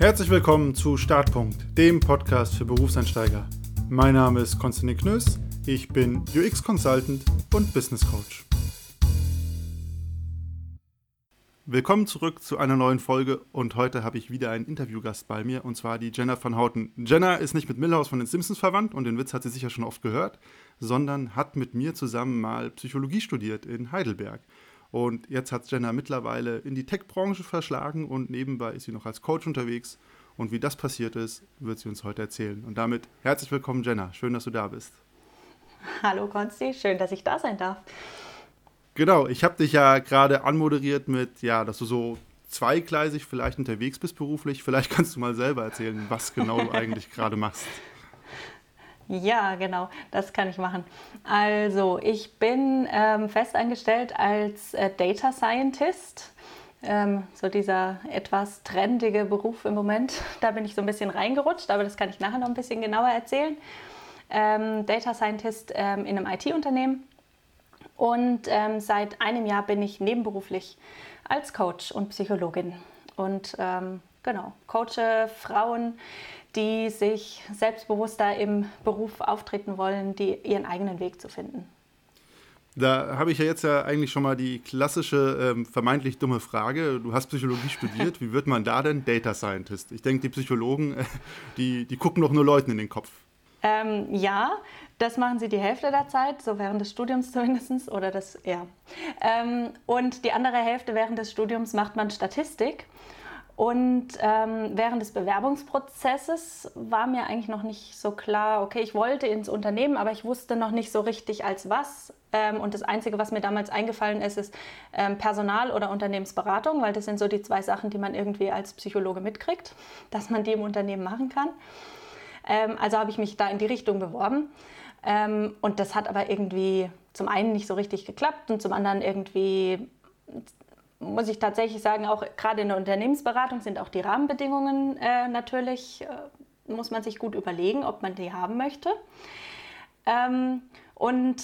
Herzlich willkommen zu Startpunkt, dem Podcast für Berufseinsteiger. Mein Name ist Konstantin Knöss, ich bin UX Consultant und Business Coach. Willkommen zurück zu einer neuen Folge und heute habe ich wieder einen Interviewgast bei mir und zwar die Jenna van Houten. Jenna ist nicht mit Milhouse von den Simpsons verwandt und den Witz hat sie sicher schon oft gehört, sondern hat mit mir zusammen mal Psychologie studiert in Heidelberg. Und jetzt hat Jenna mittlerweile in die Tech-Branche verschlagen und nebenbei ist sie noch als Coach unterwegs. Und wie das passiert ist, wird sie uns heute erzählen. Und damit herzlich willkommen, Jenna. Schön, dass du da bist. Hallo, Konsti. Schön, dass ich da sein darf. Genau, ich habe dich ja gerade anmoderiert mit, ja, dass du so zweigleisig vielleicht unterwegs bist beruflich. Vielleicht kannst du mal selber erzählen, was genau du eigentlich gerade machst. Ja, genau, das kann ich machen. Also, ich bin ähm, festangestellt als äh, Data Scientist. Ähm, so dieser etwas trendige Beruf im Moment. Da bin ich so ein bisschen reingerutscht, aber das kann ich nachher noch ein bisschen genauer erzählen. Ähm, Data Scientist ähm, in einem IT-Unternehmen. Und ähm, seit einem Jahr bin ich nebenberuflich als Coach und Psychologin. Und ähm, genau, coache Frauen, die sich selbstbewusster im Beruf auftreten wollen, die ihren eigenen Weg zu finden. Da habe ich ja jetzt ja eigentlich schon mal die klassische, ähm, vermeintlich dumme Frage. Du hast Psychologie studiert, wie wird man da denn Data Scientist? Ich denke, die Psychologen, äh, die, die gucken doch nur Leuten in den Kopf. Ähm, ja, das machen sie die Hälfte der Zeit, so während des Studiums zumindest, oder das, ja. Ähm, und die andere Hälfte während des Studiums macht man Statistik. Und ähm, während des Bewerbungsprozesses war mir eigentlich noch nicht so klar, okay, ich wollte ins Unternehmen, aber ich wusste noch nicht so richtig als was. Ähm, und das Einzige, was mir damals eingefallen ist, ist ähm, Personal- oder Unternehmensberatung, weil das sind so die zwei Sachen, die man irgendwie als Psychologe mitkriegt, dass man die im Unternehmen machen kann. Ähm, also habe ich mich da in die Richtung beworben. Ähm, und das hat aber irgendwie zum einen nicht so richtig geklappt und zum anderen irgendwie muss ich tatsächlich sagen, auch gerade in der Unternehmensberatung sind auch die Rahmenbedingungen äh, natürlich, äh, muss man sich gut überlegen, ob man die haben möchte. Ähm, und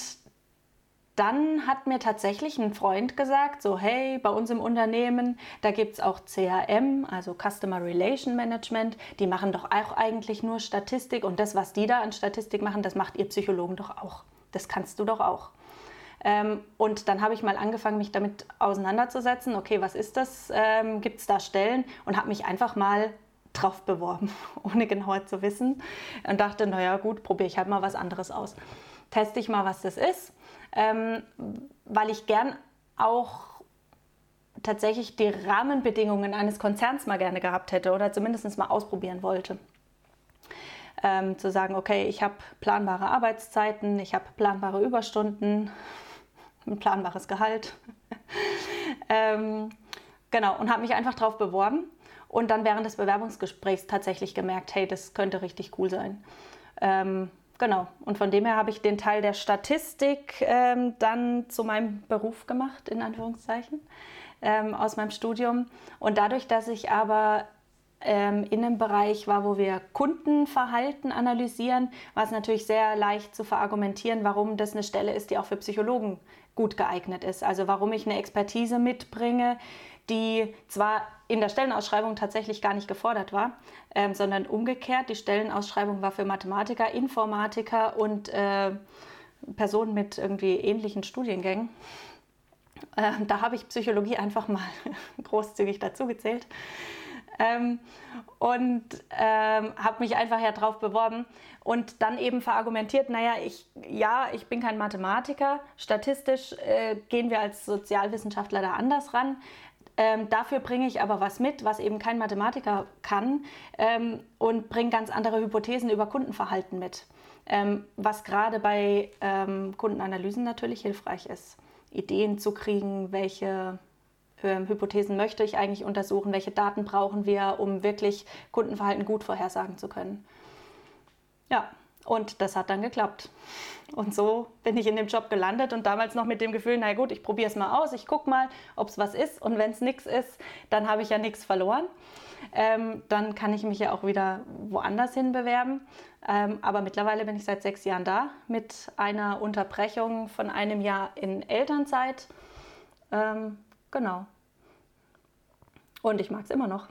dann hat mir tatsächlich ein Freund gesagt, so hey, bei uns im Unternehmen, da gibt es auch CRM, also Customer Relation Management, die machen doch auch eigentlich nur Statistik und das, was die da an Statistik machen, das macht ihr Psychologen doch auch. Das kannst du doch auch. Ähm, und dann habe ich mal angefangen, mich damit auseinanderzusetzen. Okay, was ist das? Ähm, Gibt es da Stellen? Und habe mich einfach mal drauf beworben, ohne genauer zu wissen. Und dachte, naja gut, probiere ich halt mal was anderes aus. Teste ich mal, was das ist, ähm, weil ich gern auch tatsächlich die Rahmenbedingungen eines Konzerns mal gerne gehabt hätte oder zumindest mal ausprobieren wollte. Ähm, zu sagen, okay, ich habe planbare Arbeitszeiten, ich habe planbare Überstunden, ein planbares Gehalt. ähm, genau, und habe mich einfach darauf beworben und dann während des Bewerbungsgesprächs tatsächlich gemerkt, hey, das könnte richtig cool sein. Ähm, genau, und von dem her habe ich den Teil der Statistik ähm, dann zu meinem Beruf gemacht, in Anführungszeichen, ähm, aus meinem Studium. Und dadurch, dass ich aber ähm, in einem Bereich war, wo wir Kundenverhalten analysieren, war es natürlich sehr leicht zu verargumentieren, warum das eine Stelle ist, die auch für Psychologen gut geeignet ist. Also warum ich eine Expertise mitbringe, die zwar in der Stellenausschreibung tatsächlich gar nicht gefordert war, ähm, sondern umgekehrt. Die Stellenausschreibung war für Mathematiker, Informatiker und äh, Personen mit irgendwie ähnlichen Studiengängen. Äh, da habe ich Psychologie einfach mal großzügig dazugezählt ähm, und ähm, habe mich einfach ja drauf beworben und dann eben verargumentiert, naja, ich, ja, ich bin kein Mathematiker, statistisch äh, gehen wir als Sozialwissenschaftler da anders ran. Ähm, dafür bringe ich aber was mit, was eben kein Mathematiker kann ähm, und bringe ganz andere Hypothesen über Kundenverhalten mit, ähm, was gerade bei ähm, Kundenanalysen natürlich hilfreich ist. Ideen zu kriegen, welche ähm, Hypothesen möchte ich eigentlich untersuchen, welche Daten brauchen wir, um wirklich Kundenverhalten gut vorhersagen zu können. Ja, und das hat dann geklappt. Und so bin ich in dem Job gelandet und damals noch mit dem Gefühl, na gut, ich probiere es mal aus, ich gucke mal, ob es was ist. Und wenn es nichts ist, dann habe ich ja nichts verloren. Ähm, dann kann ich mich ja auch wieder woanders hin bewerben. Ähm, aber mittlerweile bin ich seit sechs Jahren da mit einer Unterbrechung von einem Jahr in Elternzeit. Ähm, Genau. Und ich mag es immer noch.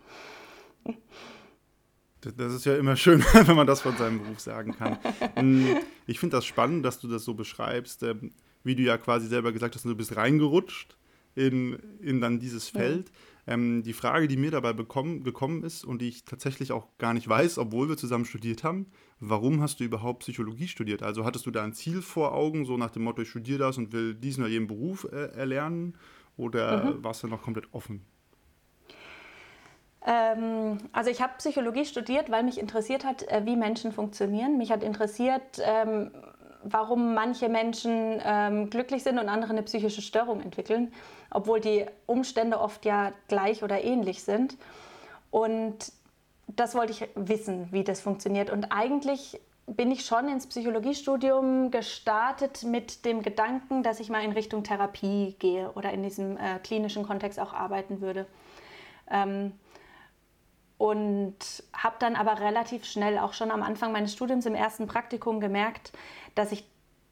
Das ist ja immer schön, wenn man das von seinem Beruf sagen kann. Hm, ich finde das spannend, dass du das so beschreibst, ähm, wie du ja quasi selber gesagt hast, du bist reingerutscht in, in dann dieses Feld. Ja. Ähm, die Frage, die mir dabei bekommen, gekommen ist und die ich tatsächlich auch gar nicht weiß, obwohl wir zusammen studiert haben, warum hast du überhaupt Psychologie studiert? Also hattest du da ein Ziel vor Augen, so nach dem Motto, ich studiere das und will diesen oder jenen Beruf äh, erlernen? Oder mhm. warst du noch komplett offen? Ähm, also ich habe Psychologie studiert, weil mich interessiert hat, äh, wie Menschen funktionieren. Mich hat interessiert, ähm, warum manche Menschen ähm, glücklich sind und andere eine psychische Störung entwickeln, obwohl die Umstände oft ja gleich oder ähnlich sind. Und das wollte ich wissen, wie das funktioniert. Und eigentlich bin ich schon ins Psychologiestudium gestartet mit dem Gedanken, dass ich mal in Richtung Therapie gehe oder in diesem äh, klinischen Kontext auch arbeiten würde. Ähm, und habe dann aber relativ schnell, auch schon am Anfang meines Studiums im ersten Praktikum gemerkt, dass ich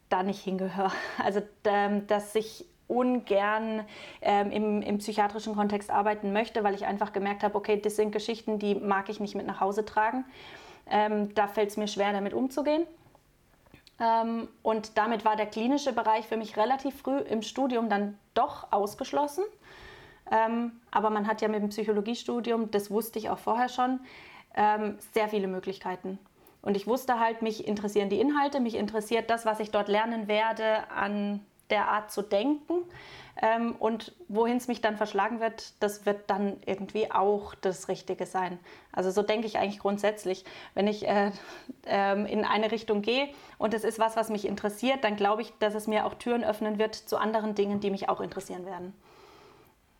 da nicht hingehöre. Also ähm, dass ich ungern ähm, im, im, psychiatrischen Kontext arbeiten möchte, weil ich einfach gemerkt habe, okay, das sind Geschichten, die mag ich nicht mit nach Hause tragen. Ähm, da fällt es mir schwer, damit umzugehen. Ähm, und damit war der klinische Bereich für mich relativ früh im Studium dann doch ausgeschlossen. Ähm, aber man hat ja mit dem Psychologiestudium, das wusste ich auch vorher schon, ähm, sehr viele Möglichkeiten. Und ich wusste halt, mich interessieren die Inhalte, mich interessiert das, was ich dort lernen werde, an der Art zu denken. Ähm, und wohin es mich dann verschlagen wird, das wird dann irgendwie auch das Richtige sein. Also so denke ich eigentlich grundsätzlich. Wenn ich äh, äh, in eine Richtung gehe und es ist was, was mich interessiert, dann glaube ich, dass es mir auch Türen öffnen wird zu anderen Dingen, die mich auch interessieren werden.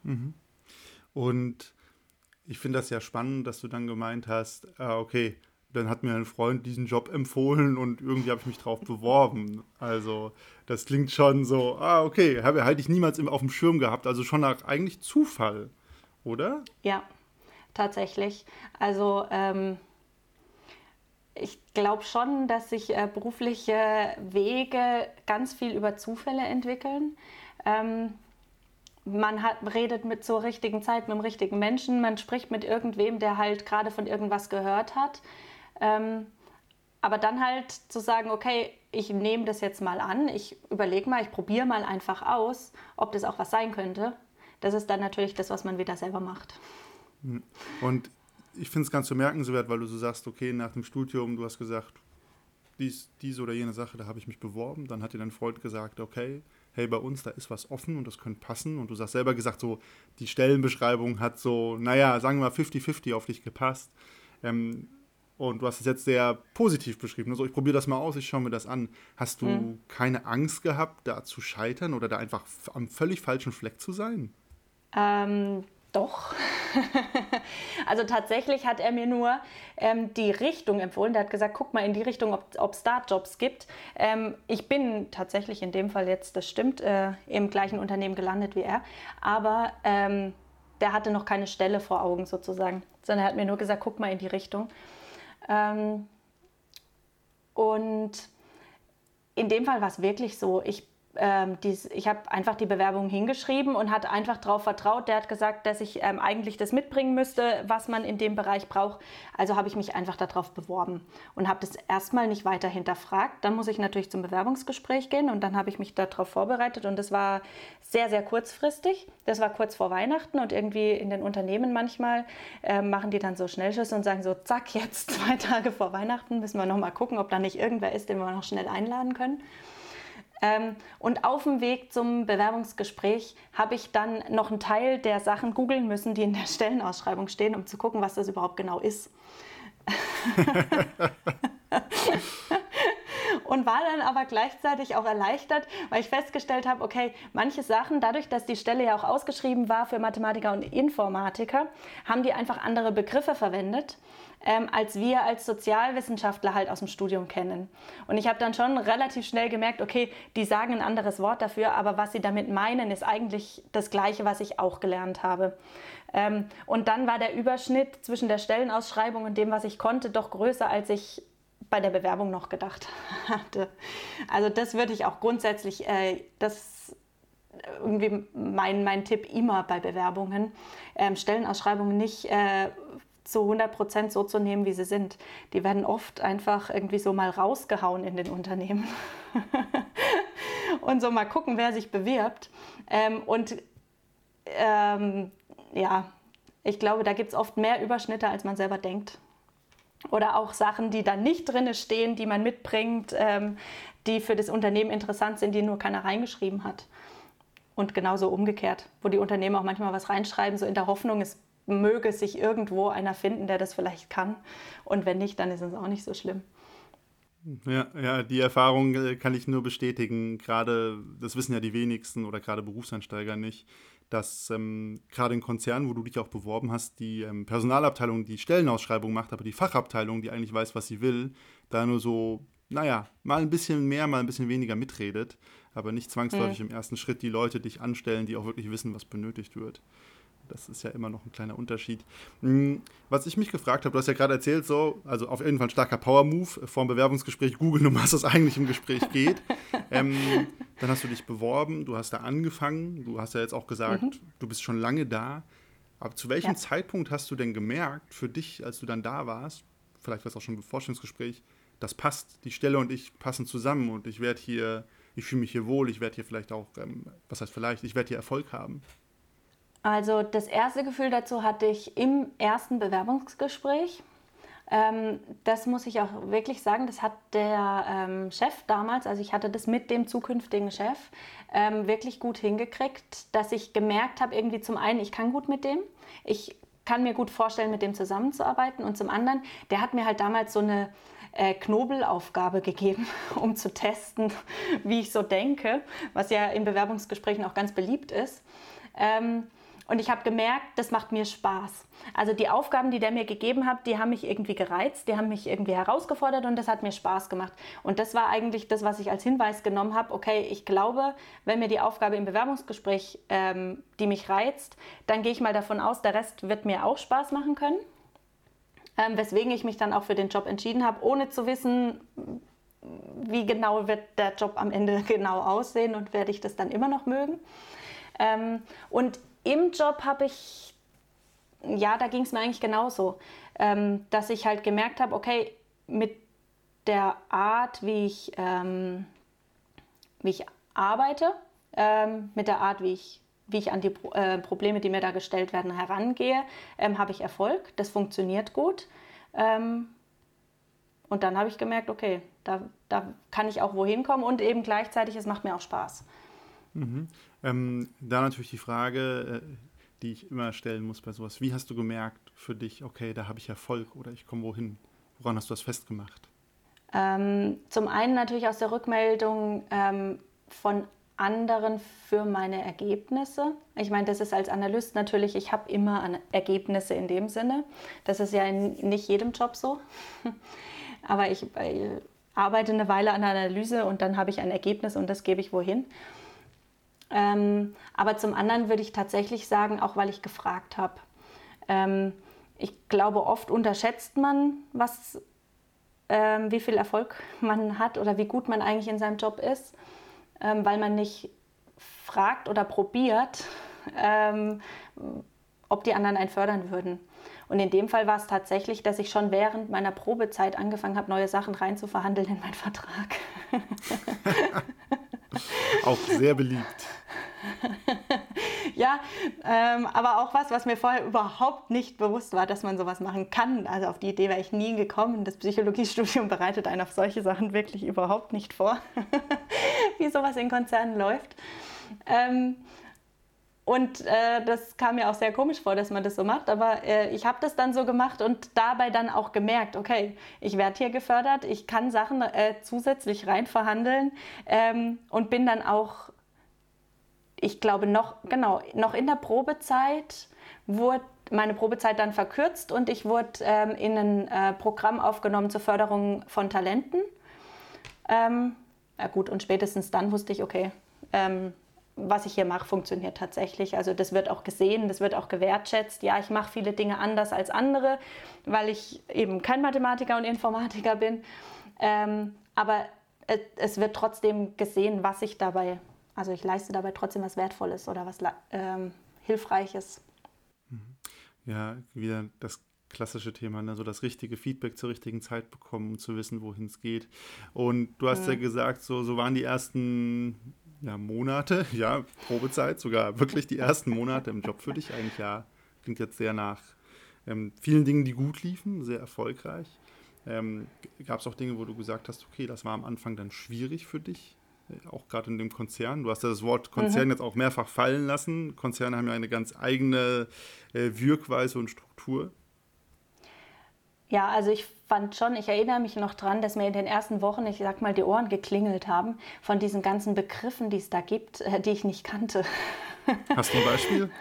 Mhm. Und ich finde das ja spannend, dass du dann gemeint hast, äh, okay, dann hat mir ein Freund diesen Job empfohlen und irgendwie habe ich mich drauf beworben. Also das klingt schon so, ah, okay, habe hätte ich niemals auf dem Schirm gehabt. Also schon nach eigentlich Zufall, oder? Ja, tatsächlich. Also ähm, ich glaube schon, dass sich äh, berufliche Wege ganz viel über Zufälle entwickeln. Ähm, man hat, redet mit zur richtigen Zeit mit dem richtigen Menschen, man spricht mit irgendwem, der halt gerade von irgendwas gehört hat. Ähm, aber dann halt zu sagen, okay, ich nehme das jetzt mal an, ich überlege mal, ich probiere mal einfach aus, ob das auch was sein könnte. Das ist dann natürlich das, was man wieder selber macht. Hm. Und ich finde es ganz bemerkenswert, weil du so sagst, okay, nach dem Studium, du hast gesagt, dies, diese oder jene Sache, da habe ich mich beworben. Dann hat dir dein Freund gesagt, okay, hey, bei uns, da ist was offen und das könnte passen. Und du hast selber gesagt, so, die Stellenbeschreibung hat so, naja, sagen wir mal 50-50 auf dich gepasst. Ähm, und du hast es jetzt sehr positiv beschrieben. Also ich probiere das mal aus, ich schaue mir das an. Hast du mhm. keine Angst gehabt, da zu scheitern oder da einfach am völlig falschen Fleck zu sein? Ähm, doch. also tatsächlich hat er mir nur ähm, die Richtung empfohlen. Der hat gesagt, guck mal in die Richtung, ob es da Jobs gibt. Ähm, ich bin tatsächlich in dem Fall jetzt, das stimmt, äh, im gleichen Unternehmen gelandet wie er. Aber ähm, der hatte noch keine Stelle vor Augen sozusagen, sondern er hat mir nur gesagt, guck mal in die Richtung. Ähm, und in dem Fall war es wirklich so, ich ähm, dies, ich habe einfach die Bewerbung hingeschrieben und hat einfach darauf vertraut. Der hat gesagt, dass ich ähm, eigentlich das mitbringen müsste, was man in dem Bereich braucht. Also habe ich mich einfach darauf beworben und habe das erstmal nicht weiter hinterfragt. Dann muss ich natürlich zum Bewerbungsgespräch gehen und dann habe ich mich darauf vorbereitet und das war sehr, sehr kurzfristig. Das war kurz vor Weihnachten und irgendwie in den Unternehmen manchmal äh, machen die dann so Schnellschüsse und sagen so, zack, jetzt zwei Tage vor Weihnachten müssen wir noch mal gucken, ob da nicht irgendwer ist, den wir noch schnell einladen können. Ähm, und auf dem Weg zum Bewerbungsgespräch habe ich dann noch einen Teil der Sachen googeln müssen, die in der Stellenausschreibung stehen, um zu gucken, was das überhaupt genau ist. und war dann aber gleichzeitig auch erleichtert, weil ich festgestellt habe, okay, manche Sachen, dadurch, dass die Stelle ja auch ausgeschrieben war für Mathematiker und Informatiker, haben die einfach andere Begriffe verwendet ähm, als wir als Sozialwissenschaftler halt aus dem Studium kennen. Und ich habe dann schon relativ schnell gemerkt, okay, die sagen ein anderes Wort dafür, aber was sie damit meinen, ist eigentlich das Gleiche, was ich auch gelernt habe. Ähm, und dann war der Überschnitt zwischen der Stellenausschreibung und dem, was ich konnte, doch größer, als ich bei der Bewerbung noch gedacht hatte. Also das würde ich auch grundsätzlich, äh, das irgendwie mein, mein Tipp immer bei Bewerbungen, ähm, Stellenausschreibungen nicht äh, zu 100 Prozent so zu nehmen, wie sie sind. Die werden oft einfach irgendwie so mal rausgehauen in den Unternehmen und so mal gucken, wer sich bewirbt. Ähm, und ähm, ja, ich glaube, da gibt es oft mehr Überschnitte, als man selber denkt. Oder auch Sachen, die da nicht drin stehen, die man mitbringt, ähm, die für das Unternehmen interessant sind, die nur keiner reingeschrieben hat. Und genauso umgekehrt, wo die Unternehmen auch manchmal was reinschreiben, so in der Hoffnung, es möge sich irgendwo einer finden, der das vielleicht kann. Und wenn nicht, dann ist es auch nicht so schlimm. Ja, ja, die Erfahrung äh, kann ich nur bestätigen. Gerade, das wissen ja die wenigsten oder gerade Berufseinsteiger nicht, dass ähm, gerade in Konzernen, wo du dich auch beworben hast, die ähm, Personalabteilung die Stellenausschreibung macht, aber die Fachabteilung, die eigentlich weiß, was sie will, da nur so, naja, mal ein bisschen mehr, mal ein bisschen weniger mitredet, aber nicht zwangsläufig mhm. im ersten Schritt die Leute dich anstellen, die auch wirklich wissen, was benötigt wird. Das ist ja immer noch ein kleiner Unterschied. Hm, was ich mich gefragt habe, du hast ja gerade erzählt, so, also auf jeden Fall ein starker Power-Move vor dem Bewerbungsgespräch, googeln, um was es eigentlich im Gespräch geht. ähm, dann hast du dich beworben, du hast da angefangen, du hast ja jetzt auch gesagt, mhm. du bist schon lange da. Aber zu welchem ja. Zeitpunkt hast du denn gemerkt, für dich, als du dann da warst, vielleicht war es auch schon im Vorstellungsgespräch, das passt, die Stelle und ich passen zusammen und ich werde hier, ich fühle mich hier wohl, ich werde hier vielleicht auch, ähm, was heißt vielleicht, ich werde hier Erfolg haben? Also das erste Gefühl dazu hatte ich im ersten Bewerbungsgespräch. Ähm, das muss ich auch wirklich sagen, das hat der ähm, Chef damals, also ich hatte das mit dem zukünftigen Chef, ähm, wirklich gut hingekriegt, dass ich gemerkt habe, irgendwie zum einen, ich kann gut mit dem, ich kann mir gut vorstellen, mit dem zusammenzuarbeiten und zum anderen, der hat mir halt damals so eine äh, Knobelaufgabe gegeben, um zu testen, wie ich so denke, was ja in Bewerbungsgesprächen auch ganz beliebt ist. Ähm, und ich habe gemerkt, das macht mir Spaß. Also die Aufgaben, die der mir gegeben hat, die haben mich irgendwie gereizt, die haben mich irgendwie herausgefordert und das hat mir Spaß gemacht. Und das war eigentlich das, was ich als Hinweis genommen habe. Okay, ich glaube, wenn mir die Aufgabe im Bewerbungsgespräch, ähm, die mich reizt, dann gehe ich mal davon aus, der Rest wird mir auch Spaß machen können. Ähm, weswegen ich mich dann auch für den Job entschieden habe, ohne zu wissen, wie genau wird der Job am Ende genau aussehen und werde ich das dann immer noch mögen. Ähm, und im Job habe ich, ja, da ging es mir eigentlich genauso, ähm, dass ich halt gemerkt habe, okay, mit der Art, wie ich, ähm, wie ich arbeite, ähm, mit der Art, wie ich, wie ich an die Pro äh, Probleme, die mir da gestellt werden, herangehe, ähm, habe ich Erfolg. Das funktioniert gut. Ähm, und dann habe ich gemerkt, okay, da, da kann ich auch wohin kommen und eben gleichzeitig, es macht mir auch Spaß. Mhm. Ähm, da natürlich die Frage, äh, die ich immer stellen muss bei sowas. Wie hast du gemerkt für dich, okay, da habe ich Erfolg oder ich komme wohin? Woran hast du das festgemacht? Ähm, zum einen natürlich aus der Rückmeldung ähm, von anderen für meine Ergebnisse. Ich meine, das ist als Analyst natürlich, ich habe immer Ergebnisse in dem Sinne. Das ist ja in nicht jedem Job so. Aber ich äh, arbeite eine Weile an der Analyse und dann habe ich ein Ergebnis und das gebe ich wohin. Ähm, aber zum anderen würde ich tatsächlich sagen, auch weil ich gefragt habe. Ähm, ich glaube, oft unterschätzt man, was, ähm, wie viel Erfolg man hat oder wie gut man eigentlich in seinem Job ist, ähm, weil man nicht fragt oder probiert, ähm, ob die anderen einen fördern würden. Und in dem Fall war es tatsächlich, dass ich schon während meiner Probezeit angefangen habe, neue Sachen reinzuverhandeln in meinen Vertrag. Auch sehr beliebt. ja, ähm, aber auch was, was mir vorher überhaupt nicht bewusst war, dass man sowas machen kann. Also auf die Idee wäre ich nie gekommen. Das Psychologiestudium bereitet einen auf solche Sachen wirklich überhaupt nicht vor, wie sowas in Konzernen läuft. Ähm, und äh, das kam mir auch sehr komisch vor, dass man das so macht. Aber äh, ich habe das dann so gemacht und dabei dann auch gemerkt, okay, ich werde hier gefördert, ich kann Sachen äh, zusätzlich rein verhandeln ähm, und bin dann auch, ich glaube, noch, genau, noch in der Probezeit wurde meine Probezeit dann verkürzt und ich wurde ähm, in ein äh, Programm aufgenommen zur Förderung von Talenten. Ähm, ja gut, und spätestens dann wusste ich, okay, ähm, was ich hier mache, funktioniert tatsächlich. Also das wird auch gesehen, das wird auch gewertschätzt. Ja, ich mache viele Dinge anders als andere, weil ich eben kein Mathematiker und Informatiker bin. Ähm, aber es, wird trotzdem gesehen, was ich dabei, also ich leiste dabei trotzdem was Wertvolles oder was ähm, Hilfreiches. Mhm. Ja, wieder das klassische Thema, ne? so das richtige Feedback zur richtigen Zeit bekommen, um zu wissen, wohin es geht. Und du hast ja, ja gesagt, so, so waren die ersten ja, Monate, ja, Probezeit, sogar wirklich die ersten Monate im Job für dich eigentlich, ja, klingt jetzt sehr nach ähm, vielen Dingen, die gut liefen, sehr erfolgreich. Ähm, Gab es auch Dinge, wo du gesagt hast, okay, das war am Anfang dann schwierig für dich, äh, auch gerade in dem Konzern? Du hast ja das Wort Konzern mhm. jetzt auch mehrfach fallen lassen. Konzerne haben ja eine ganz eigene äh, Wirkweise und Struktur. Ja, also ich fand schon, ich erinnere mich noch dran, dass mir in den ersten Wochen, ich sag mal, die Ohren geklingelt haben von diesen ganzen Begriffen, die es da gibt, äh, die ich nicht kannte. Hast du ein Beispiel?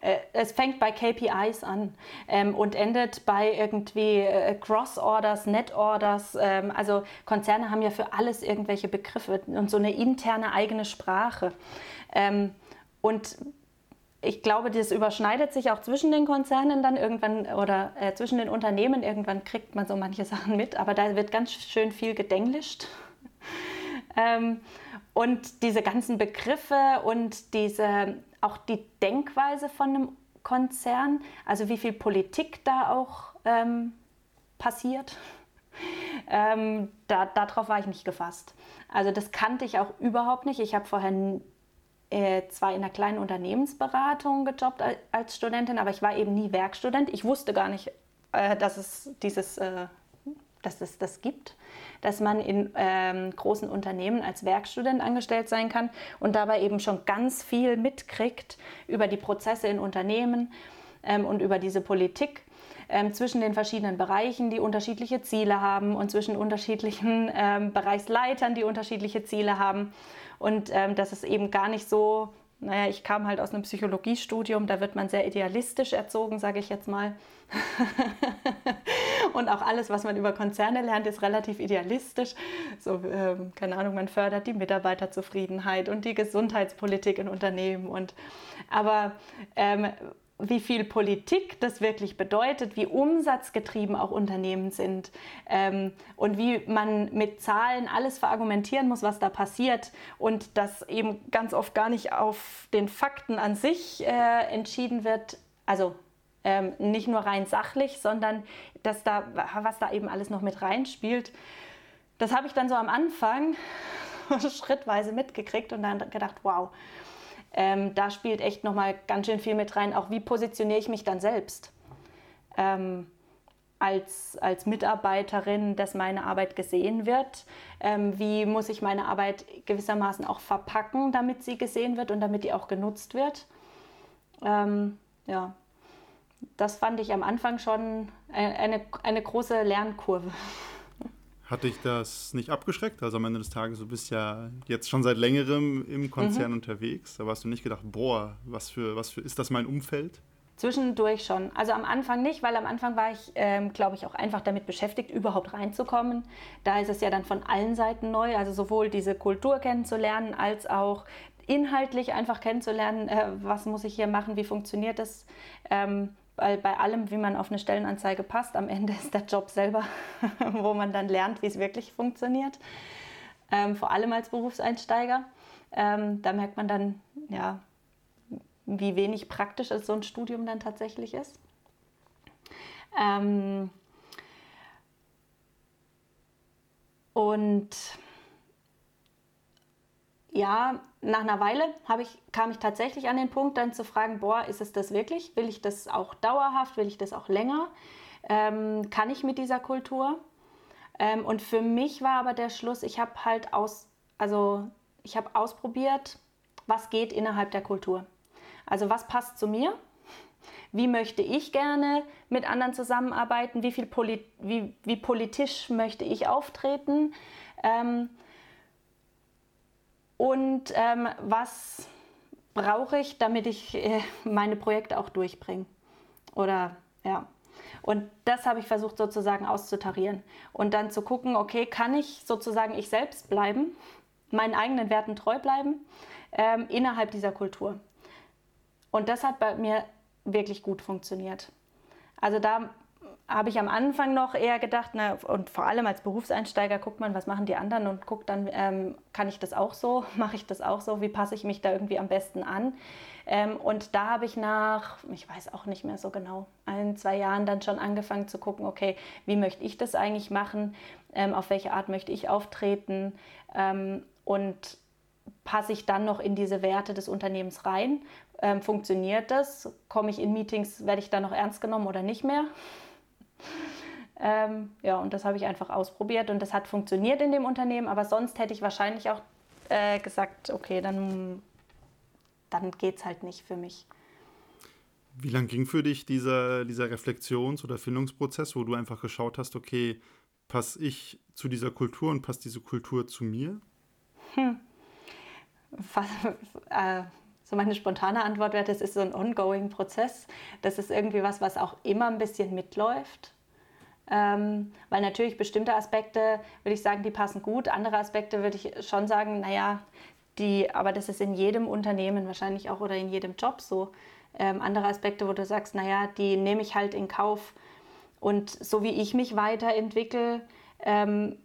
Äh, es fängt bei KPIs an ähm, und endet bei irgendwie äh, Cross-Orders, Net-Orders. Ähm, also Konzerne haben ja für alles irgendwelche Begriffe und so eine interne eigene Sprache. Ähm, und ich glaube, das überschneidet sich auch zwischen den Konzernen dann irgendwann oder äh, zwischen den Unternehmen. Irgendwann kriegt man so manche Sachen mit, aber da wird ganz schön viel gedenglischt. ähm, und diese ganzen Begriffe und diese, auch die Denkweise von einem Konzern, also wie viel Politik da auch ähm, passiert, ähm, da, darauf war ich nicht gefasst. Also das kannte ich auch überhaupt nicht. Ich habe vorher äh, zwar in einer kleinen Unternehmensberatung gejobbt als Studentin, aber ich war eben nie Werkstudent. Ich wusste gar nicht, äh, dass es dieses äh, dass es das gibt, dass man in ähm, großen Unternehmen als Werkstudent angestellt sein kann und dabei eben schon ganz viel mitkriegt über die Prozesse in Unternehmen ähm, und über diese Politik ähm, zwischen den verschiedenen Bereichen, die unterschiedliche Ziele haben und zwischen unterschiedlichen Bereichsleitern, die unterschiedliche Ziele haben. Und ähm, dass es eben gar nicht so naja, ich kam halt aus einem Psychologiestudium, da wird man sehr idealistisch erzogen, sage ich jetzt mal. und auch alles, was man über Konzerne lernt, ist relativ idealistisch. So, ähm, keine Ahnung, man fördert die Mitarbeiterzufriedenheit und die Gesundheitspolitik in Unternehmen. Und, aber ähm, wie viel Politik das wirklich bedeutet, wie umsatzgetrieben auch Unternehmen sind ähm, und wie man mit Zahlen alles verargumentieren muss, was da passiert und das eben ganz oft gar nicht auf den Fakten an sich äh, entschieden wird. Also ähm, nicht nur rein sachlich, sondern dass da, was da eben alles noch mit reinspielt. Das habe ich dann so am Anfang schrittweise mitgekriegt und dann gedacht, wow, ähm, da spielt echt nochmal ganz schön viel mit rein. Auch wie positioniere ich mich dann selbst ähm, als, als Mitarbeiterin, dass meine Arbeit gesehen wird? Ähm, wie muss ich meine Arbeit gewissermaßen auch verpacken, damit sie gesehen wird und damit die auch genutzt wird? Ähm, ja, das fand ich am Anfang schon eine, eine, eine große Lernkurve. Hat dich das nicht abgeschreckt? Also am Ende des Tages, du bist ja jetzt schon seit längerem im Konzern mhm. unterwegs. Da hast du nicht gedacht, boah, was für, was für, ist das mein Umfeld? Zwischendurch schon. Also am Anfang nicht, weil am Anfang war ich, ähm, glaube ich, auch einfach damit beschäftigt, überhaupt reinzukommen. Da ist es ja dann von allen Seiten neu, also sowohl diese Kultur kennenzulernen, als auch inhaltlich einfach kennenzulernen, äh, was muss ich hier machen, wie funktioniert das. Ähm, weil bei allem, wie man auf eine Stellenanzeige passt, am Ende ist der Job selber, wo man dann lernt, wie es wirklich funktioniert. Ähm, vor allem als Berufseinsteiger. Ähm, da merkt man dann, ja, wie wenig praktisch so ein Studium dann tatsächlich ist. Ähm, und ja, nach einer Weile ich, kam ich tatsächlich an den Punkt, dann zu fragen, boah, ist es das wirklich? Will ich das auch dauerhaft? Will ich das auch länger? Ähm, kann ich mit dieser Kultur? Ähm, und für mich war aber der Schluss, ich habe halt aus, also ich habe ausprobiert, was geht innerhalb der Kultur. Also was passt zu mir? Wie möchte ich gerne mit anderen zusammenarbeiten? Wie, viel Poli wie, wie politisch möchte ich auftreten? Ähm, und ähm, was brauche ich, damit ich äh, meine Projekte auch durchbringe. Oder ja. Und das habe ich versucht sozusagen auszutarieren und dann zu gucken, okay, kann ich sozusagen ich selbst bleiben, meinen eigenen Werten treu bleiben ähm, innerhalb dieser Kultur. Und das hat bei mir wirklich gut funktioniert. Also da habe ich am Anfang noch eher gedacht, na, und vor allem als Berufseinsteiger guckt man, was machen die anderen und guckt dann, ähm, kann ich das auch so, mache ich das auch so, wie passe ich mich da irgendwie am besten an. Ähm, und da habe ich nach, ich weiß auch nicht mehr so genau, ein, zwei Jahren dann schon angefangen zu gucken, okay, wie möchte ich das eigentlich machen, ähm, auf welche Art möchte ich auftreten ähm, und passe ich dann noch in diese Werte des Unternehmens rein. Ähm, funktioniert das? Komme ich in Meetings, werde ich da noch ernst genommen oder nicht mehr? Ähm, ja, und das habe ich einfach ausprobiert und das hat funktioniert in dem Unternehmen, aber sonst hätte ich wahrscheinlich auch äh, gesagt, okay, dann, dann geht es halt nicht für mich. Wie lang ging für dich dieser, dieser Reflexions- oder Findungsprozess, wo du einfach geschaut hast, okay, passe ich zu dieser Kultur und passt diese Kultur zu mir? Hm. Äh, so meine spontane Antwort wäre, das ist so ein ongoing Prozess. Das ist irgendwie was, was auch immer ein bisschen mitläuft. Ähm, weil natürlich bestimmte Aspekte, würde ich sagen, die passen gut. Andere Aspekte würde ich schon sagen, naja, die, aber das ist in jedem Unternehmen wahrscheinlich auch oder in jedem Job so. Ähm, andere Aspekte, wo du sagst, naja, die nehme ich halt in Kauf. Und so wie ich mich weiterentwickle ähm,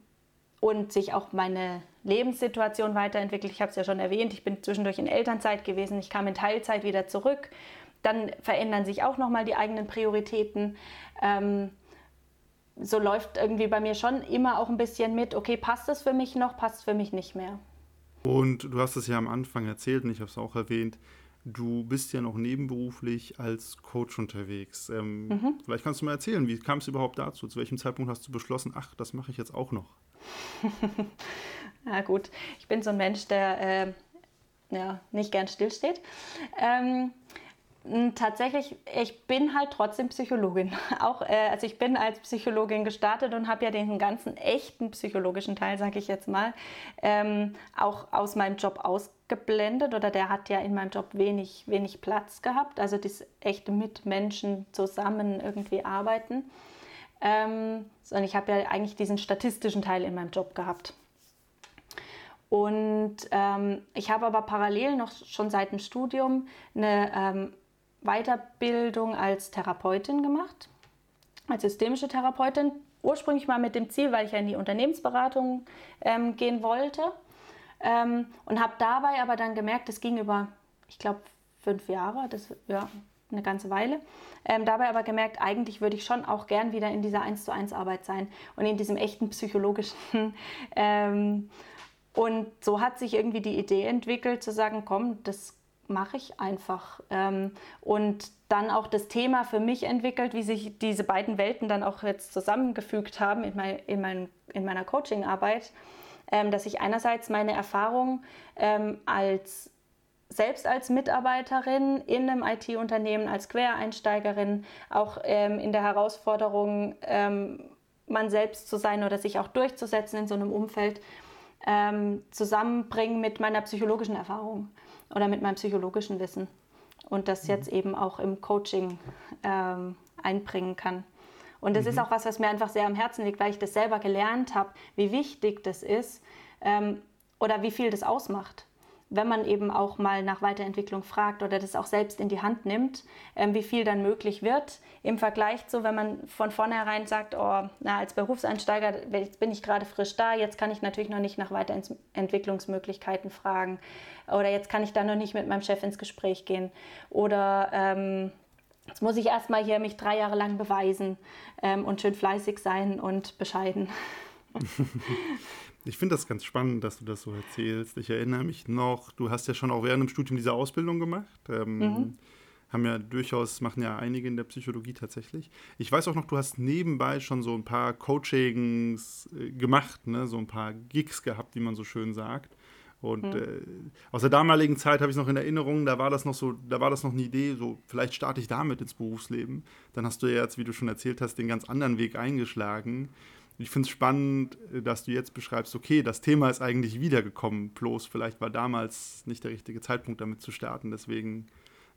und sich auch meine Lebenssituation weiterentwickelt. Ich habe es ja schon erwähnt, ich bin zwischendurch in Elternzeit gewesen, ich kam in Teilzeit wieder zurück. Dann verändern sich auch nochmal die eigenen Prioritäten. Ähm, so läuft irgendwie bei mir schon immer auch ein bisschen mit, okay, passt es für mich noch, passt es für mich nicht mehr. Und du hast es ja am Anfang erzählt und ich habe es auch erwähnt, du bist ja noch nebenberuflich als Coach unterwegs. Ähm, mhm. Vielleicht kannst du mal erzählen, wie kam es überhaupt dazu? Zu welchem Zeitpunkt hast du beschlossen, ach, das mache ich jetzt auch noch? Na gut, ich bin so ein Mensch, der äh, ja, nicht gern stillsteht. Ähm, tatsächlich, ich bin halt trotzdem Psychologin. Auch, äh, also ich bin als Psychologin gestartet und habe ja den ganzen echten psychologischen Teil, sage ich jetzt mal, ähm, auch aus meinem Job ausgeblendet oder der hat ja in meinem Job wenig, wenig Platz gehabt. Also das echte mit Menschen zusammen irgendwie arbeiten. Ähm, sondern ich habe ja eigentlich diesen statistischen Teil in meinem Job gehabt. Und ähm, ich habe aber parallel noch schon seit dem Studium eine ähm, Weiterbildung als Therapeutin gemacht, als systemische Therapeutin. Ursprünglich mal mit dem Ziel, weil ich ja in die Unternehmensberatung ähm, gehen wollte. Ähm, und habe dabei aber dann gemerkt, es ging über, ich glaube, fünf Jahre, das ja eine ganze Weile. Ähm, dabei aber gemerkt, eigentlich würde ich schon auch gern wieder in dieser 1 zu 1 Arbeit sein und in diesem echten psychologischen ähm, und so hat sich irgendwie die Idee entwickelt, zu sagen, komm, das mache ich einfach. Ähm, und dann auch das Thema für mich entwickelt, wie sich diese beiden Welten dann auch jetzt zusammengefügt haben in, mein, in, mein, in meiner Coachingarbeit, ähm, dass ich einerseits meine Erfahrung ähm, als selbst als Mitarbeiterin in einem IT-Unternehmen, als Quereinsteigerin, auch in der Herausforderung, man selbst zu sein oder sich auch durchzusetzen in so einem Umfeld, ähm, zusammenbringen mit meiner psychologischen Erfahrung oder mit meinem psychologischen Wissen und das mhm. jetzt eben auch im Coaching ähm, einbringen kann. Und das mhm. ist auch was, was mir einfach sehr am Herzen liegt, weil ich das selber gelernt habe, wie wichtig das ist ähm, oder wie viel das ausmacht wenn man eben auch mal nach Weiterentwicklung fragt oder das auch selbst in die Hand nimmt, ähm, wie viel dann möglich wird im Vergleich zu, wenn man von vornherein sagt, oh, na, als Berufseinsteiger jetzt bin ich gerade frisch da, jetzt kann ich natürlich noch nicht nach Weiterentwicklungsmöglichkeiten fragen oder jetzt kann ich da noch nicht mit meinem Chef ins Gespräch gehen oder ähm, Jetzt muss ich erstmal hier mich drei Jahre lang beweisen ähm, und schön fleißig sein und bescheiden. Ich finde das ganz spannend, dass du das so erzählst. Ich erinnere mich noch, du hast ja schon auch während dem Studium diese Ausbildung gemacht. Ähm, mhm. Haben ja durchaus, machen ja einige in der Psychologie tatsächlich. Ich weiß auch noch, du hast nebenbei schon so ein paar Coachings äh, gemacht, ne? so ein paar Gigs gehabt, wie man so schön sagt. Und mhm. äh, aus der damaligen Zeit habe ich es noch in Erinnerung, da war das noch so, da war das noch eine Idee, so vielleicht starte ich damit ins Berufsleben. Dann hast du ja jetzt, wie du schon erzählt hast, den ganz anderen Weg eingeschlagen. Ich finde es spannend, äh, dass du jetzt beschreibst, okay, das Thema ist eigentlich wiedergekommen, bloß vielleicht war damals nicht der richtige Zeitpunkt damit zu starten, deswegen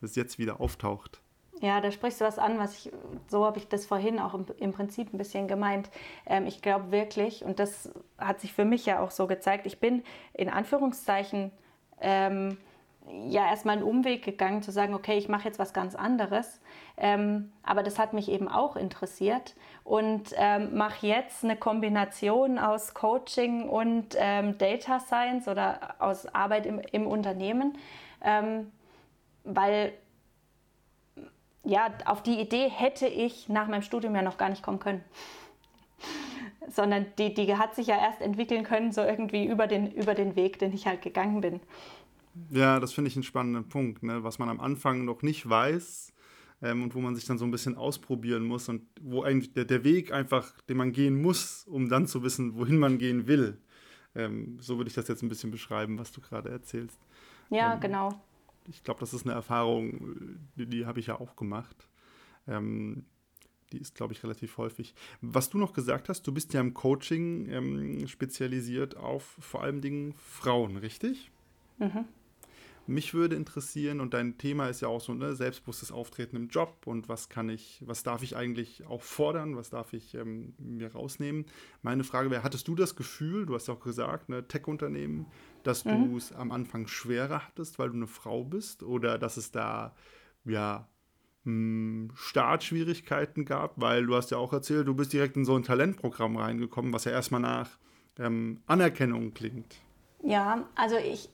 es jetzt wieder auftaucht. Ja, da sprichst du was an, was ich, so habe ich das vorhin auch im, im Prinzip ein bisschen gemeint. Ähm, ich glaube wirklich, und das hat sich für mich ja auch so gezeigt, ich bin in Anführungszeichen ähm, ja erstmal einen Umweg gegangen, zu sagen, okay, ich mache jetzt was ganz anderes. Ähm, aber das hat mich eben auch interessiert und ähm, mache jetzt eine Kombination aus Coaching und ähm, Data Science oder aus Arbeit im, im Unternehmen, ähm, weil ja, auf die Idee hätte ich nach meinem Studium ja noch gar nicht kommen können. Sondern die, die hat sich ja erst entwickeln können, so irgendwie über den, über den Weg, den ich halt gegangen bin. Ja, das finde ich einen spannenden Punkt, ne? was man am Anfang noch nicht weiß ähm, und wo man sich dann so ein bisschen ausprobieren muss und wo eigentlich der, der Weg einfach, den man gehen muss, um dann zu wissen, wohin man gehen will. Ähm, so würde ich das jetzt ein bisschen beschreiben, was du gerade erzählst. Ja, ähm, genau. Ich glaube, das ist eine Erfahrung, die, die habe ich ja auch gemacht. Ähm, die ist, glaube ich, relativ häufig. Was du noch gesagt hast, du bist ja im Coaching ähm, spezialisiert auf vor allem Dingen Frauen, richtig? Mhm. Mich würde interessieren, und dein Thema ist ja auch so, ne, selbstbewusstes Auftreten im Job und was kann ich, was darf ich eigentlich auch fordern, was darf ich ähm, mir rausnehmen. Meine Frage wäre, hattest du das Gefühl, du hast ja auch gesagt, ne, Tech-Unternehmen, dass mhm. du es am Anfang schwerer hattest, weil du eine Frau bist oder dass es da, ja, hm, Startschwierigkeiten gab, weil du hast ja auch erzählt, du bist direkt in so ein Talentprogramm reingekommen, was ja erstmal nach ähm, Anerkennung klingt. Ja, also ich,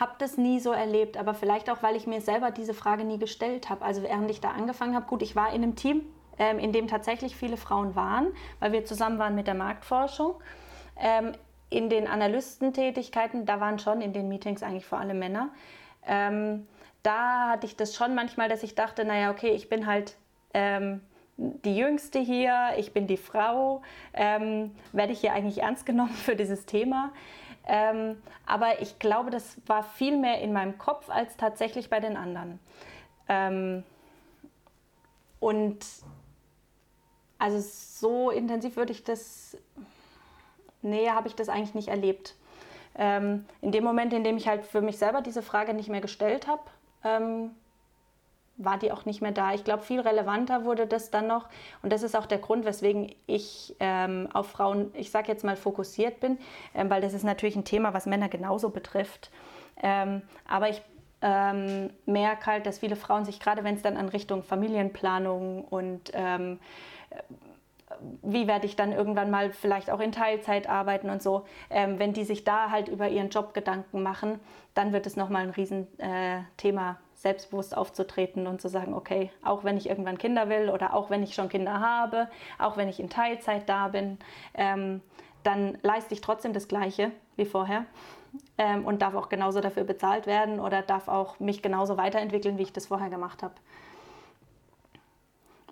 habe das nie so erlebt, aber vielleicht auch, weil ich mir selber diese Frage nie gestellt habe. Also während ich da angefangen habe, gut, ich war in einem Team, ähm, in dem tatsächlich viele Frauen waren, weil wir zusammen waren mit der Marktforschung. Ähm, in den Analystentätigkeiten, da waren schon in den Meetings eigentlich vor allem Männer. Ähm, da hatte ich das schon manchmal, dass ich dachte, naja, okay, ich bin halt ähm, die Jüngste hier, ich bin die Frau, ähm, werde ich hier eigentlich ernst genommen für dieses Thema? Ähm, aber ich glaube, das war viel mehr in meinem Kopf als tatsächlich bei den anderen. Ähm, und also so intensiv würde ich das, nee, habe ich das eigentlich nicht erlebt. Ähm, in dem Moment, in dem ich halt für mich selber diese Frage nicht mehr gestellt habe, ähm, war die auch nicht mehr da. Ich glaube, viel relevanter wurde das dann noch. Und das ist auch der Grund, weswegen ich ähm, auf Frauen, ich sage jetzt mal, fokussiert bin, ähm, weil das ist natürlich ein Thema, was Männer genauso betrifft. Ähm, aber ich ähm, merke halt, dass viele Frauen sich, gerade wenn es dann an Richtung Familienplanung und ähm, wie werde ich dann irgendwann mal vielleicht auch in Teilzeit arbeiten und so, ähm, wenn die sich da halt über ihren Job Gedanken machen, dann wird es nochmal ein Riesenthema äh, selbstbewusst aufzutreten und zu sagen, okay, auch wenn ich irgendwann Kinder will oder auch wenn ich schon Kinder habe, auch wenn ich in Teilzeit da bin, ähm, dann leiste ich trotzdem das Gleiche wie vorher ähm, und darf auch genauso dafür bezahlt werden oder darf auch mich genauso weiterentwickeln, wie ich das vorher gemacht habe.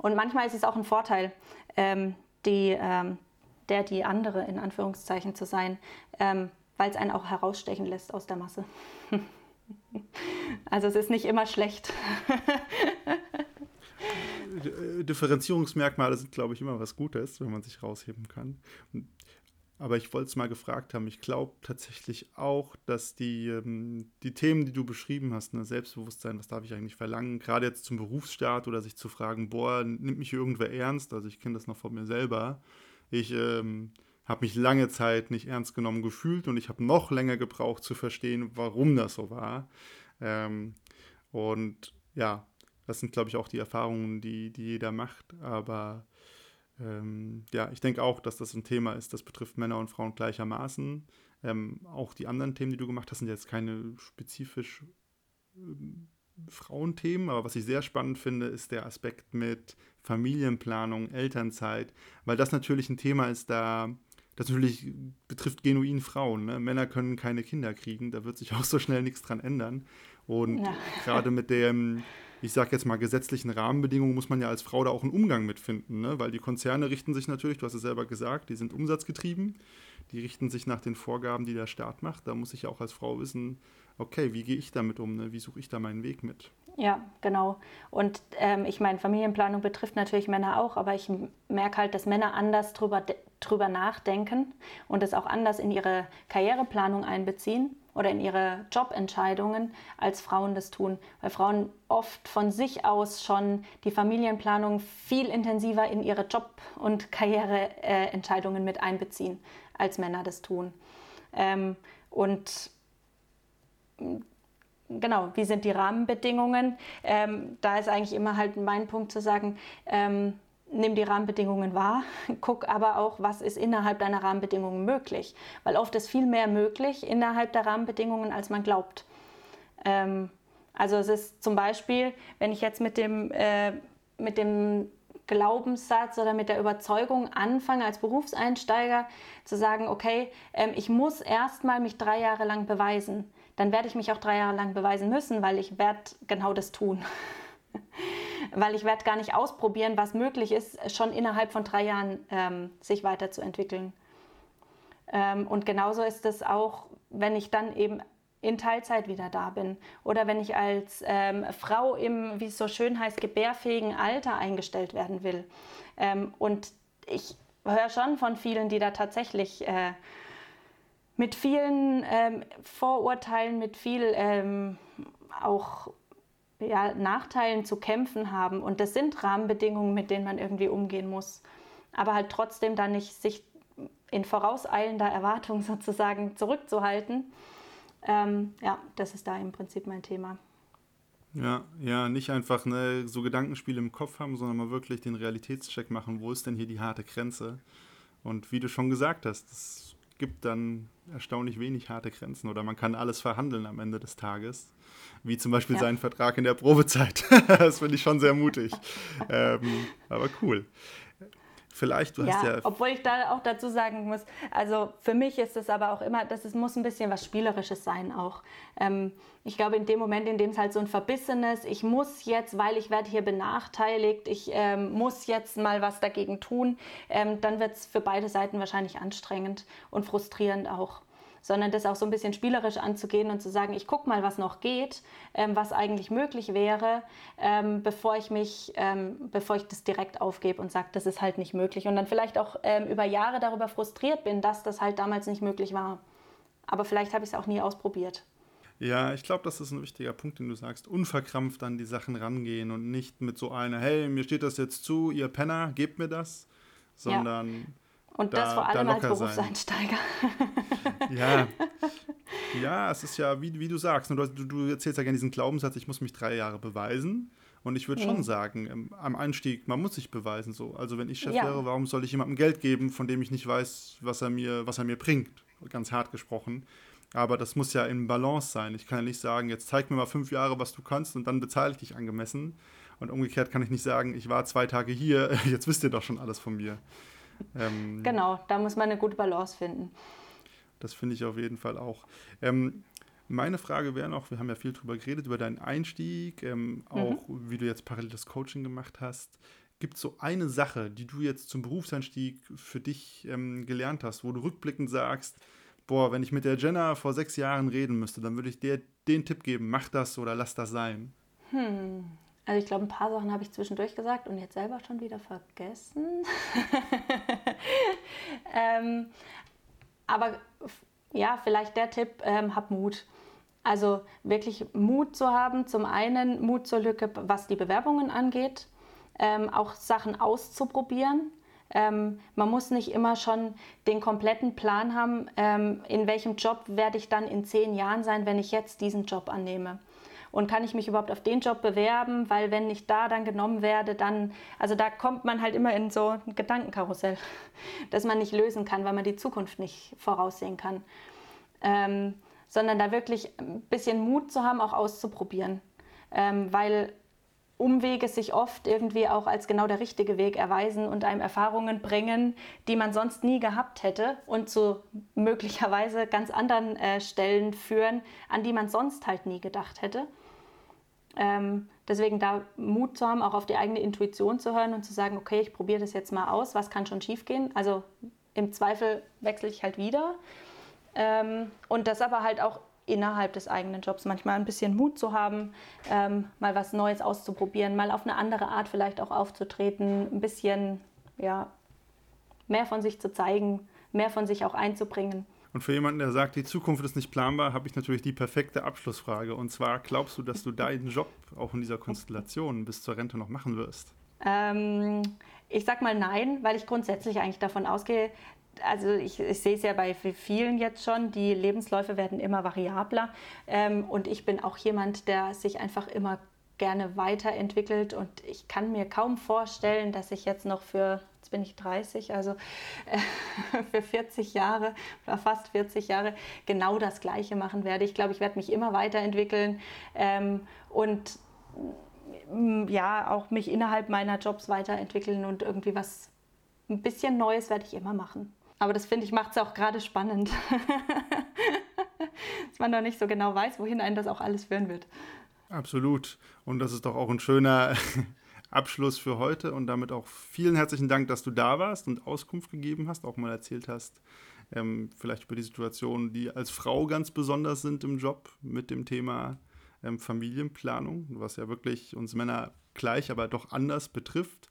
Und manchmal ist es auch ein Vorteil, ähm, die, ähm, der, die andere in Anführungszeichen zu sein, ähm, weil es einen auch herausstechen lässt aus der Masse. Also es ist nicht immer schlecht. Differenzierungsmerkmale sind, glaube ich, immer was Gutes, wenn man sich rausheben kann. Aber ich wollte es mal gefragt haben. Ich glaube tatsächlich auch, dass die, ähm, die Themen, die du beschrieben hast, ne, Selbstbewusstsein, was darf ich eigentlich verlangen, gerade jetzt zum Berufsstart oder sich zu fragen, boah, nimmt mich irgendwer ernst? Also ich kenne das noch von mir selber. Ich ähm, habe mich lange Zeit nicht ernst genommen gefühlt und ich habe noch länger gebraucht zu verstehen, warum das so war. Ähm, und ja, das sind, glaube ich, auch die Erfahrungen, die, die jeder macht. Aber ähm, ja, ich denke auch, dass das ein Thema ist, das betrifft Männer und Frauen gleichermaßen. Ähm, auch die anderen Themen, die du gemacht hast, sind jetzt keine spezifisch ähm, Frauenthemen, aber was ich sehr spannend finde, ist der Aspekt mit Familienplanung, Elternzeit, weil das natürlich ein Thema ist, da das natürlich betrifft genuin Frauen. Ne? Männer können keine Kinder kriegen, da wird sich auch so schnell nichts dran ändern. Und ja. gerade mit dem, ich sage jetzt mal, gesetzlichen Rahmenbedingungen muss man ja als Frau da auch einen Umgang mitfinden, ne? weil die Konzerne richten sich natürlich, du hast es selber gesagt, die sind umsatzgetrieben, die richten sich nach den Vorgaben, die der Staat macht. Da muss ich ja auch als Frau wissen, okay, wie gehe ich damit um, ne? wie suche ich da meinen Weg mit? Ja, genau. Und ähm, ich meine, Familienplanung betrifft natürlich Männer auch, aber ich merke halt, dass Männer anders drüber, drüber nachdenken und es auch anders in ihre Karriereplanung einbeziehen oder in ihre Jobentscheidungen, als Frauen das tun. Weil Frauen oft von sich aus schon die Familienplanung viel intensiver in ihre Job- und Karriereentscheidungen mit einbeziehen, als Männer das tun. Ähm, und genau, wie sind die Rahmenbedingungen? Ähm, da ist eigentlich immer halt mein Punkt zu sagen, ähm, nimm die Rahmenbedingungen wahr, guck aber auch, was ist innerhalb deiner Rahmenbedingungen möglich. Weil oft ist viel mehr möglich innerhalb der Rahmenbedingungen, als man glaubt. Ähm, also es ist zum Beispiel, wenn ich jetzt mit dem, äh, mit dem Glaubenssatz oder mit der Überzeugung anfange als Berufseinsteiger zu sagen, okay, ähm, ich muss erstmal mich drei Jahre lang beweisen, dann werde ich mich auch drei Jahre lang beweisen müssen, weil ich werde genau das tun. weil ich werde gar nicht ausprobieren, was möglich ist, schon innerhalb von drei Jahren ähm, sich weiterzuentwickeln. Ähm, und genauso ist es auch, wenn ich dann eben in Teilzeit wieder da bin oder wenn ich als ähm, Frau im, wie es so schön heißt, gebärfähigen Alter eingestellt werden will. Ähm, und ich höre schon von vielen, die da tatsächlich äh, mit vielen ähm, Vorurteilen, mit viel ähm, auch ja, Nachteilen zu kämpfen haben. Und das sind Rahmenbedingungen, mit denen man irgendwie umgehen muss. Aber halt trotzdem dann nicht sich in vorauseilender Erwartung sozusagen zurückzuhalten. Ähm, ja, das ist da im Prinzip mein Thema. Ja, ja, nicht einfach ne, so Gedankenspiele im Kopf haben, sondern mal wirklich den Realitätscheck machen, wo ist denn hier die harte Grenze? Und wie du schon gesagt hast, es gibt dann erstaunlich wenig harte Grenzen oder man kann alles verhandeln am Ende des Tages wie zum Beispiel ja. seinen Vertrag in der Probezeit. das finde ich schon sehr mutig. ähm, aber cool. Vielleicht, du ja, hast ja. Obwohl ich da auch dazu sagen muss, also für mich ist es aber auch immer, dass es muss ein bisschen was Spielerisches sein auch. Ähm, ich glaube, in dem Moment, in dem es halt so ein verbissenes, ich muss jetzt, weil ich werde hier benachteiligt, ich ähm, muss jetzt mal was dagegen tun, ähm, dann wird es für beide Seiten wahrscheinlich anstrengend und frustrierend auch sondern das auch so ein bisschen spielerisch anzugehen und zu sagen, ich gucke mal, was noch geht, ähm, was eigentlich möglich wäre, ähm, bevor ich mich, ähm, bevor ich das direkt aufgebe und sage, das ist halt nicht möglich. Und dann vielleicht auch ähm, über Jahre darüber frustriert bin, dass das halt damals nicht möglich war. Aber vielleicht habe ich es auch nie ausprobiert. Ja, ich glaube, das ist ein wichtiger Punkt, den du sagst. Unverkrampft an die Sachen rangehen und nicht mit so einer, hey, mir steht das jetzt zu, ihr Penner, gebt mir das, sondern. Und da, das vor allem als Berufseinsteiger. ja. Ja, es ist ja, wie, wie du sagst, du, du erzählst ja gerne diesen Glaubenssatz, ich muss mich drei Jahre beweisen. Und ich würde mhm. schon sagen, im, am Einstieg, man muss sich beweisen. So. Also wenn ich Chef ja. wäre, warum soll ich jemandem Geld geben, von dem ich nicht weiß, was er mir, was er mir bringt? Ganz hart gesprochen. Aber das muss ja in Balance sein. Ich kann ja nicht sagen, jetzt zeig mir mal fünf Jahre, was du kannst und dann bezahle ich dich angemessen. Und umgekehrt kann ich nicht sagen, ich war zwei Tage hier, jetzt wisst ihr doch schon alles von mir. Ähm, genau, da muss man eine gute Balance finden. Das finde ich auf jeden Fall auch. Ähm, meine Frage wäre noch, wir haben ja viel darüber geredet, über deinen Einstieg, ähm, auch mhm. wie du jetzt paralleles Coaching gemacht hast. Gibt es so eine Sache, die du jetzt zum Berufseinstieg für dich ähm, gelernt hast, wo du rückblickend sagst, boah, wenn ich mit der Jenna vor sechs Jahren reden müsste, dann würde ich dir den Tipp geben, mach das oder lass das sein? Hm, also ich glaube, ein paar Sachen habe ich zwischendurch gesagt und jetzt selber schon wieder vergessen. ähm, aber ja, vielleicht der Tipp, ähm, hab Mut. Also wirklich Mut zu haben, zum einen Mut zur Lücke, was die Bewerbungen angeht, ähm, auch Sachen auszuprobieren. Ähm, man muss nicht immer schon den kompletten Plan haben, ähm, in welchem Job werde ich dann in zehn Jahren sein, wenn ich jetzt diesen Job annehme und kann ich mich überhaupt auf den Job bewerben, weil wenn ich da dann genommen werde, dann, also da kommt man halt immer in so ein Gedankenkarussell, das man nicht lösen kann, weil man die Zukunft nicht voraussehen kann. Ähm, sondern da wirklich ein bisschen Mut zu haben, auch auszuprobieren, ähm, weil Umwege sich oft irgendwie auch als genau der richtige Weg erweisen und einem Erfahrungen bringen, die man sonst nie gehabt hätte und zu möglicherweise ganz anderen äh, Stellen führen, an die man sonst halt nie gedacht hätte. Ähm, deswegen da Mut zu haben, auch auf die eigene Intuition zu hören und zu sagen, okay, ich probiere das jetzt mal aus, was kann schon schiefgehen? Also im Zweifel wechsle ich halt wieder. Ähm, und das aber halt auch innerhalb des eigenen Jobs manchmal ein bisschen Mut zu haben, ähm, mal was Neues auszuprobieren, mal auf eine andere Art vielleicht auch aufzutreten, ein bisschen ja, mehr von sich zu zeigen, mehr von sich auch einzubringen. Und für jemanden, der sagt, die Zukunft ist nicht planbar, habe ich natürlich die perfekte Abschlussfrage. Und zwar, glaubst du, dass du deinen Job auch in dieser Konstellation bis zur Rente noch machen wirst? Ähm, ich sag mal nein, weil ich grundsätzlich eigentlich davon ausgehe, also ich, ich, sehe es ja bei vielen jetzt schon, die Lebensläufe werden immer variabler. Ähm, und ich bin auch jemand, der sich einfach immer gerne weiterentwickelt. Und ich kann mir kaum vorstellen, dass ich jetzt noch für, jetzt bin ich 30, also äh, für 40 Jahre oder fast 40 Jahre genau das Gleiche machen werde. Ich glaube, ich werde mich immer weiterentwickeln. Ähm, und ja, auch mich innerhalb meiner Jobs weiterentwickeln und irgendwie was, ein bisschen Neues werde ich immer machen. Aber das finde ich macht es auch gerade spannend, dass man noch nicht so genau weiß, wohin einen das auch alles führen wird. Absolut. Und das ist doch auch ein schöner Abschluss für heute und damit auch vielen herzlichen Dank, dass du da warst und Auskunft gegeben hast, auch mal erzählt hast, ähm, vielleicht über die Situationen, die als Frau ganz besonders sind im Job mit dem Thema ähm, Familienplanung, was ja wirklich uns Männer gleich, aber doch anders betrifft.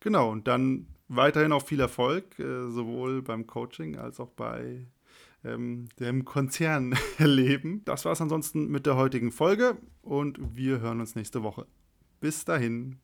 Genau, und dann weiterhin auch viel Erfolg, äh, sowohl beim Coaching als auch bei ähm, dem Konzernleben. Das war es ansonsten mit der heutigen Folge und wir hören uns nächste Woche. Bis dahin.